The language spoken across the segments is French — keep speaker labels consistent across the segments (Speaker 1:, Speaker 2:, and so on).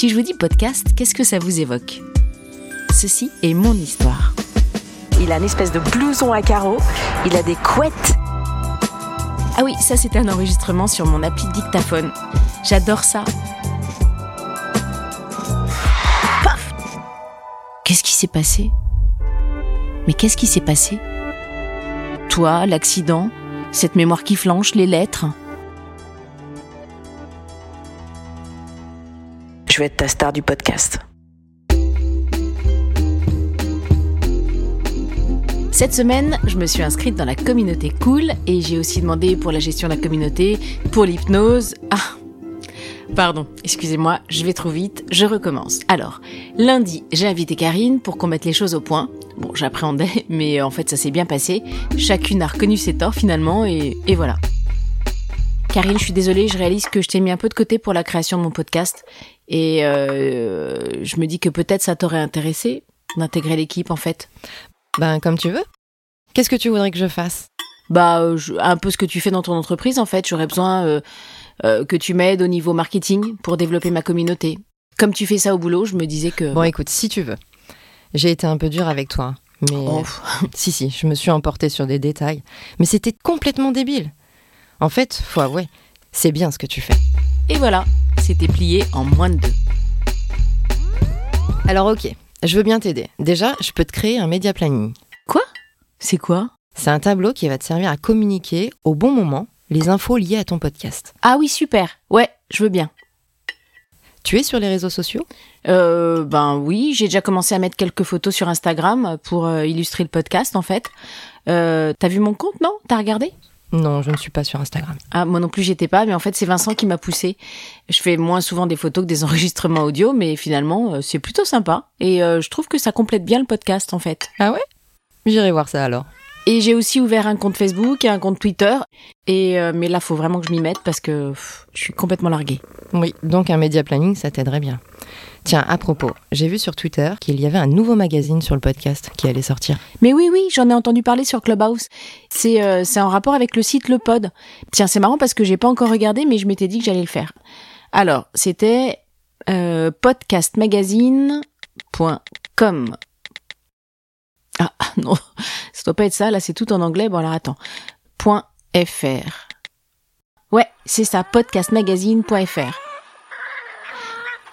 Speaker 1: Si je vous dis podcast, qu'est-ce que ça vous évoque? Ceci est mon histoire.
Speaker 2: Il a une espèce de blouson à carreaux, il a des couettes.
Speaker 1: Ah oui, ça c'était un enregistrement sur mon appli dictaphone. J'adore ça. Paf Qu'est-ce qui s'est passé? Mais qu'est-ce qui s'est passé? Toi, l'accident, cette mémoire qui flanche, les lettres?
Speaker 2: Vais être ta star du podcast.
Speaker 1: Cette semaine, je me suis inscrite dans la communauté Cool et j'ai aussi demandé pour la gestion de la communauté, pour l'hypnose. Ah Pardon, excusez-moi, je vais trop vite, je recommence. Alors, lundi, j'ai invité Karine pour qu'on mette les choses au point. Bon, j'appréhendais, mais en fait ça s'est bien passé. Chacune a reconnu ses torts finalement et, et voilà. Karine, je suis désolée, je réalise que je t'ai mis un peu de côté pour la création de mon podcast et euh, je me dis que peut-être ça t'aurait intéressé d'intégrer l'équipe en fait.
Speaker 3: Ben, comme tu veux. Qu'est-ce que tu voudrais que je fasse?
Speaker 1: Bah, euh, je- un peu ce que tu fais dans ton entreprise en fait. J'aurais besoin euh, euh, que tu m'aides au niveau marketing pour développer ma communauté. Comme tu fais ça au boulot, je me disais que...
Speaker 3: Bon, écoute, si tu veux. J'ai été un peu dur avec toi, mais
Speaker 1: Oh,
Speaker 3: si, si, je me suis emportée sur des détails. Mais c'était complètement débile. En fait, faut avouer, c'est bien ce que tu fais.
Speaker 1: Et voilà, c'était plié en moins de deux.
Speaker 3: Alors, ok, je veux bien t'aider. Déjà, je peux te créer un média planning.
Speaker 1: Quoi? C'est quoi?
Speaker 3: C'est un tableau qui va te servir à communiquer au bon moment les infos liées à ton podcast.
Speaker 1: Ah oui, super. Ouais, je veux bien.
Speaker 3: Tu es sur les réseaux sociaux?
Speaker 1: Euh, ben oui, j'ai déjà commencé à mettre quelques photos sur Instagram pour euh, illustrer le podcast en fait. Euh, T'as vu mon compte, non? T'as regardé?
Speaker 3: Non, je ne suis pas sur Instagram.
Speaker 1: Ah, moi non plus, j'étais pas, mais en fait, c'est Vincent qui m'a poussé. Je fais moins souvent des photos que des enregistrements audio, mais finalement, euh, c'est plutôt sympa. Et euh, je trouve que ça complète bien le podcast, en fait.
Speaker 3: Ah ouais? J'irai voir ça alors.
Speaker 1: Et j'ai aussi ouvert un compte Facebook et un compte Twitter. Et euh, mais là, faut vraiment que je m'y mette parce que pff, je suis complètement larguée.
Speaker 3: Oui, donc un média planning, ça t'aiderait bien. Tiens, à propos, j'ai vu sur Twitter qu'il y avait un nouveau magazine sur le podcast qui allait sortir.
Speaker 1: Mais oui, oui, j'en ai entendu parler sur Clubhouse. C'est euh, en rapport avec le site Le Pod. Tiens, c'est marrant parce que j'ai pas encore regardé, mais je m'étais dit que j'allais le faire. Alors, c'était euh, podcastmagazine.com. Ah ah, non, ça doit pas être ça. Là, c'est tout en anglais. Bon, alors attends. .fr. Ouais, c'est ça. Podcastmagazine.fr.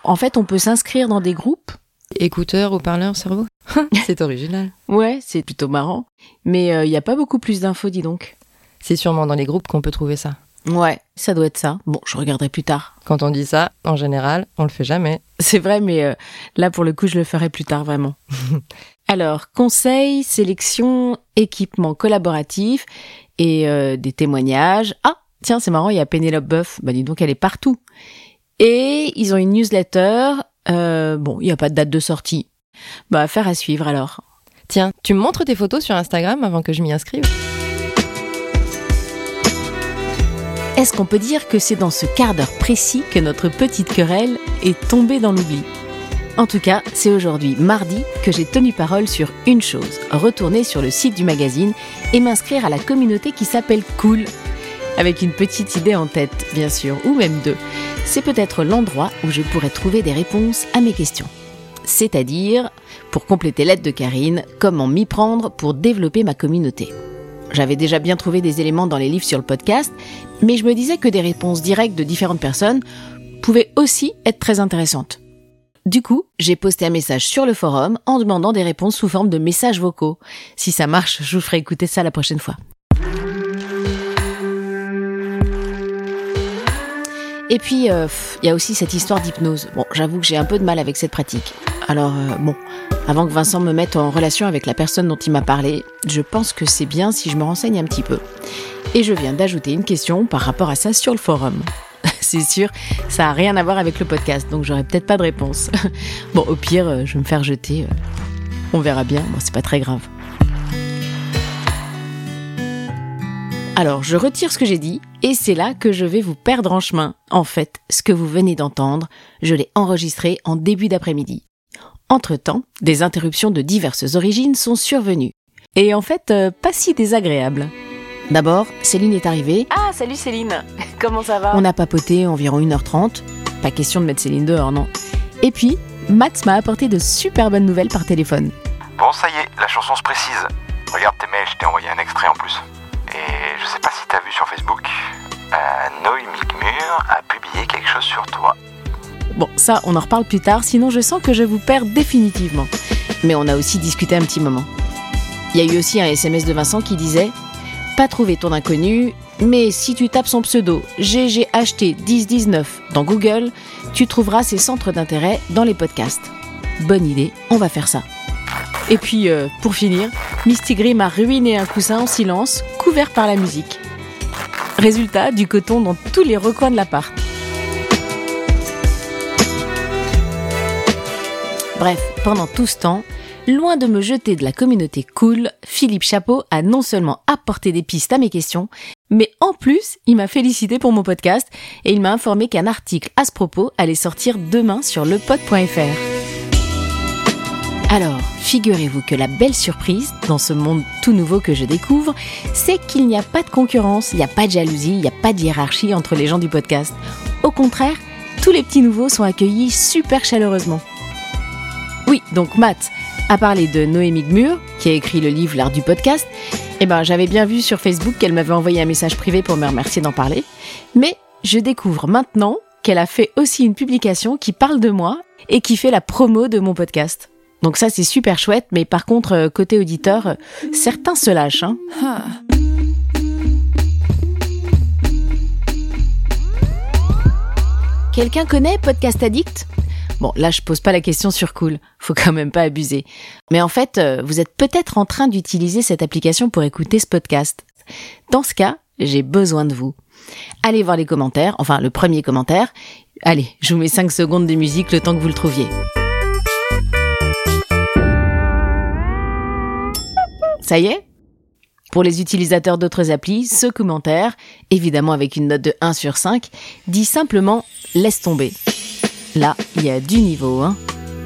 Speaker 1: En fait, on peut s'inscrire dans des groupes
Speaker 3: Écouteur, haut-parleur, cerveau C'est original.
Speaker 1: Ouais, c'est plutôt marrant. Mais il n'y a pas beaucoup plus d'infos, dis donc.
Speaker 3: C'est sûrement dans les groupes qu'on peut trouver ça.
Speaker 1: Ouais, ça doit être ça. Bon, je regarderai plus tard.
Speaker 3: Quand on dit ça, en général, on le fait jamais.
Speaker 1: C'est vrai, mais euh, là, pour le coup, je le ferai plus tard, vraiment. Alors, conseil, sélection, équipement collaboratif et euh, des témoignages. Ah, tiens, c'est marrant, il y a Pénélope Boeuf. Bah, dis donc, elle est partout. Et ils ont une newsletter. Euh, bon, il n'y a pas de date de sortie. Bah, affaire à suivre alors.
Speaker 3: Tiens, tu me montres tes photos sur Instagram avant que je m'y inscrive?
Speaker 1: Est-ce qu'on peut dire que c'est dans ce quart d'heure précis que notre petite querelle est tombée dans l'oubli? En tout cas, c'est aujourd'hui, mardi, que j'ai tenu parole sur une chose, retourner sur le site du magazine et m'inscrire à la communauté qui s'appelle Cool. Avec une petite idée en tête, bien sûr, ou même deux. C'est peut-être l'endroit où je pourrais trouver des réponses à mes questions. C'est-à-dire, pour compléter l'aide de Karine, comment m'y prendre pour développer ma communauté. J'avais déjà bien trouvé des éléments dans les livres sur le podcast, mais je me disais que des réponses directes de différentes personnes pouvaient aussi être très intéressantes. Du coup, j'ai posté un message sur le forum en demandant des réponses sous forme de messages vocaux. Si ça marche, je vous ferai écouter ça la prochaine fois. Et puis, euh, il y a aussi cette histoire d'hypnose. Bon, j'avoue que j'ai un peu de mal avec cette pratique. Alors, euh, bon, avant que Vincent me mette en relation avec la personne dont il m'a parlé, je pense que c'est bien si je me renseigne un petit peu. Et je viens d'ajouter une question par rapport à ça sur le forum. c'est sûr, ça a rien à voir avec le podcast, donc j'aurai peut-être pas de réponse. bon, au pire, euh, je vais me faire jeter. euh, On verra bien, bon, c'est pas très grave. Alors, je retire ce que j'ai dit, et c'est là que je vais vous perdre en chemin. En fait, ce que vous venez d'entendre, je l'ai enregistré en début d'après-midi. Entre-temps, des interruptions de diverses origines sont survenues. Et en fait, euh, pas si désagréables. D'abord, Céline est arrivée,
Speaker 2: Ah, salut Céline Comment ça va?
Speaker 1: On a papoté environ 1h30. Pas question de mettre Céline dehors, non? Et puis, Max m'a apporté de super bonnes nouvelles par téléphone.
Speaker 4: Bon, ça y est, la chanson se précise. Regarde tes mails, je t'ai envoyé un extrait en plus. Je sais pas si t'as vu sur Facebook, euh, Noémie a publié quelque chose sur toi.
Speaker 1: Bon, ça, on en reparle plus tard, sinon je sens que je vous perds définitivement. Mais on a aussi discuté un petit moment. Il y a eu aussi un SMS de Vincent qui disait Pas trouvé ton inconnu, mais si tu tapes son pseudo GGHT1019 dans Google, tu trouveras ses centres d'intérêt dans les podcasts. Bonne idée, on va faire ça. Et puis, euh, pour finir, Misty Gris m'a ruiné un coussin en silence, couvert par la musique. Résultat, du coton dans tous les recoins de l'appart. Bref, pendant tout ce temps, loin de me jeter de la communauté cool, Philippe Chapeau a non seulement apporté des pistes à mes questions, mais en plus, il m'a félicité pour mon podcast et il m'a informé qu'un article à ce propos allait sortir demain sur lepod.fr. Alors, figurez-vous que la belle surprise, dans ce monde tout nouveau que je découvre, c'est qu'il n'y a pas de concurrence, il n'y a pas de jalousie, il n'y a pas de hiérarchie entre les gens du podcast. Au contraire, tous les petits nouveaux sont accueillis super chaleureusement. Oui, donc Matt a parlé de Noémie Gmur, qui a écrit le livre L'art du podcast. Eh ben, j'avais bien vu sur Facebook qu'elle m'avait envoyé un message privé pour me remercier d'en parler. Mais je découvre maintenant qu'elle a fait aussi une publication qui parle de moi et qui fait la promo de mon podcast. Donc ça, c'est super chouette, mais par contre, euh, côté auditeur, euh, certains se lâchent. Hein. Quelqu'un connaît Podcast Addict? Bon, là, je pose pas la question sur Cool. Faut quand même pas abuser. Mais en fait, euh, vous êtes peut-être en train d'utiliser cette application pour écouter ce podcast. Dans ce cas, j'ai besoin de vous. Allez voir les commentaires, enfin le premier commentaire. Allez, je vous mets 5 secondes de musique le temps que vous le trouviez. Ça y est? Pour les utilisateurs d'autres applis, ce commentaire, évidemment avec une note de 1 sur 5, dit simplement laisse tomber. Là, il y a du niveau, hein.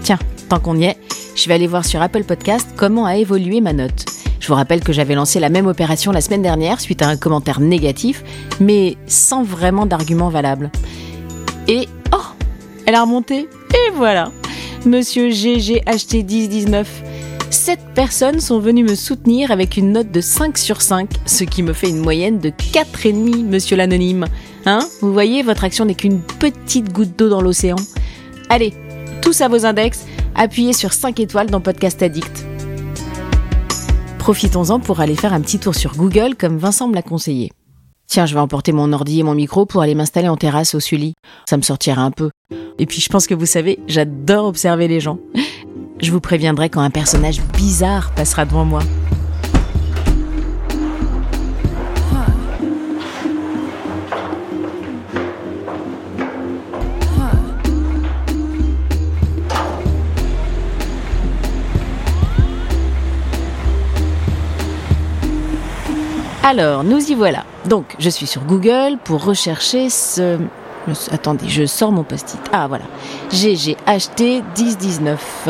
Speaker 1: Tiens, tant qu'on y est, je vais aller voir sur Apple Podcast comment a évolué ma note. Je vous rappelle que j'avais lancé la même opération la semaine dernière suite à un commentaire négatif, mais sans vraiment d'argument valable. Et oh, elle a remonté. Et voilà, Monsieur GGHT1019. Sept personnes sont venues me soutenir avec une note de 5 sur 5, ce qui me fait une moyenne de 4,5, monsieur l'anonyme. Hein? Vous voyez, votre action n'est qu'une petite goutte d'eau dans l'océan. Allez, tous à vos index, appuyez sur 5 étoiles dans Podcast Addict. Profitons-en pour aller faire un petit tour sur Google comme Vincent me l'a conseillé. Tiens, je vais emporter mon ordi et mon micro pour aller m'installer en terrasse au Sully. Ça me sortira un peu. Et puis je pense que vous savez, j'adore observer les gens. Je vous préviendrai quand un personnage bizarre passera devant moi. Alors, nous y voilà. Donc, je suis sur Google pour rechercher ce... Attendez, je sors mon post-it. Ah, voilà. GGHT 1019.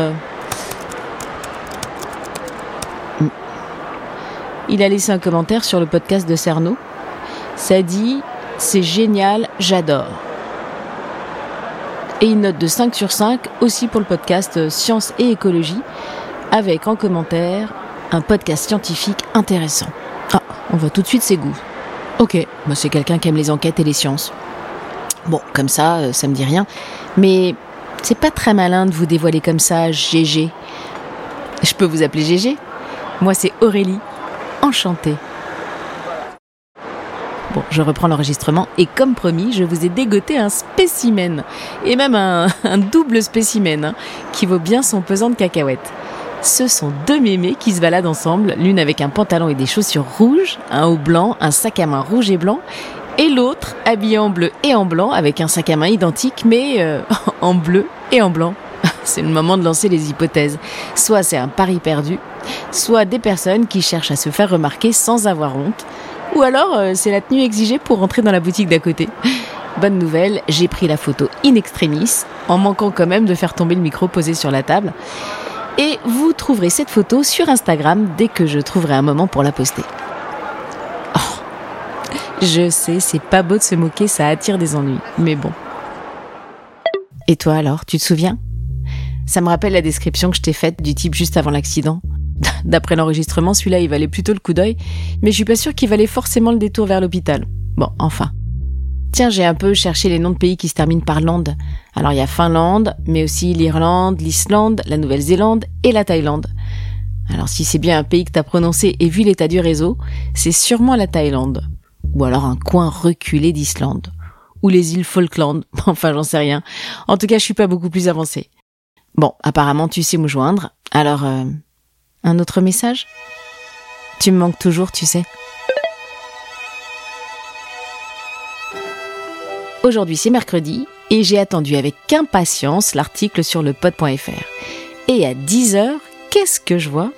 Speaker 1: Il a laissé un commentaire sur le podcast de Cerno. Ça dit C'est génial, j'adore. Et une note de 5 sur 5 aussi pour le podcast Science et écologie, avec en commentaire un podcast scientifique intéressant. Ah, on voit tout de suite ses goûts. Ok, moi c'est quelqu'un qui aime les enquêtes et les sciences. Bon, comme ça, euh, ça me dit rien. Mais c'est pas très malin de vous dévoiler comme ça, GG. Je peux vous appeler GG Moi c'est Aurélie. Enchantée. Bon, je reprends l'enregistrement et comme promis, je vous ai dégoté un spécimen. Et même un, double spécimen, hein, qui vaut bien son pesant de cacahuètes ce sont deux mémés qui se baladent ensemble, l'une avec un pantalon et des chaussures rouges, un haut blanc, un sac à main rouge et blanc, et l'autre habillée en bleu et en blanc avec un sac à main identique mais euh, en bleu et en blanc. C'est le moment de lancer les hypothèses. Soit c'est un pari perdu, soit des personnes qui cherchent à se faire remarquer sans avoir honte, ou alors euh, c'est la tenue exigée pour rentrer dans la boutique d'à côté. Bonne nouvelle, j'ai pris la photo in extremis, en manquant quand même de faire tomber le micro posé sur la table. Et vous trouverez cette photo sur Instagram dès que je trouverai un moment pour la poster. Oh, je sais, c'est pas beau de se moquer, ça attire des ennuis. Mais bon. Et toi alors, tu te souviens? Ça me rappelle la description que je t'ai faite du type juste avant l'accident. D'après l'enregistrement, celui-là, il valait plutôt le coup d'œil, mais je suis pas sûre qu'il valait forcément le détour vers l'hôpital. Bon, enfin. Tiens, j'ai un peu cherché les noms de pays qui se terminent par land. Alors il y a Finlande, mais aussi l'Irlande, l'Islande, la Nouvelle-Zélande et la Thaïlande. Alors si c'est bien un pays que t'as prononcé et vu l'état du réseau, c'est sûrement la Thaïlande. Ou alors un coin reculé d'Islande. Ou les îles Falkland. Enfin, j'en sais rien. En tout cas, je suis pas beaucoup plus avancée. Bon, apparemment, tu sais me joindre. Alors, euh, un autre message? Tu me manques toujours, tu sais. Aujourd'hui, c'est mercredi et j'ai attendu avec impatience l'article sur le pod.fr. Et à 10h, qu'est-ce que je vois?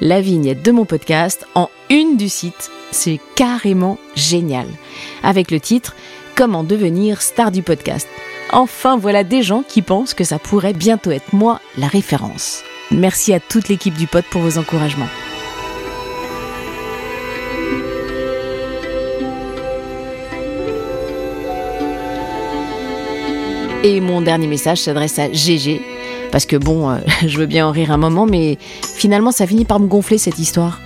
Speaker 1: La vignette de mon podcast en une du site. C'est carrément génial. Avec le titre Comment devenir star du podcast. Enfin, voilà des gens qui pensent que ça pourrait bientôt être moi la référence. Merci à toute l'équipe du pod pour vos encouragements. Et mon dernier message s'adresse à GG. Parce que bon, euh, je veux bien en rire un moment, mais finalement ça finit par me gonfler cette histoire.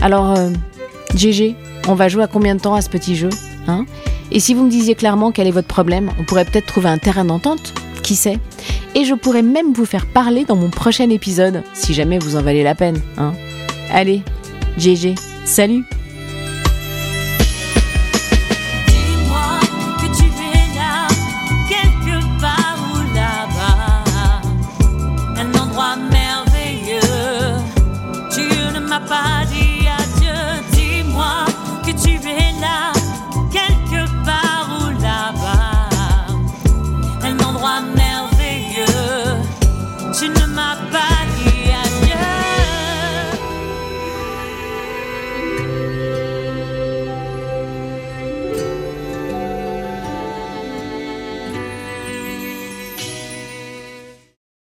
Speaker 1: Alors, euh, GG, on va jouer à combien de temps à ce petit jeu hein? Et si vous me disiez clairement quel est votre problème, on pourrait peut-être trouver un terrain d'entente, qui sait Et je pourrais même vous faire parler dans mon prochain épisode, si jamais vous en valez la peine. Hein Allez, GG, salut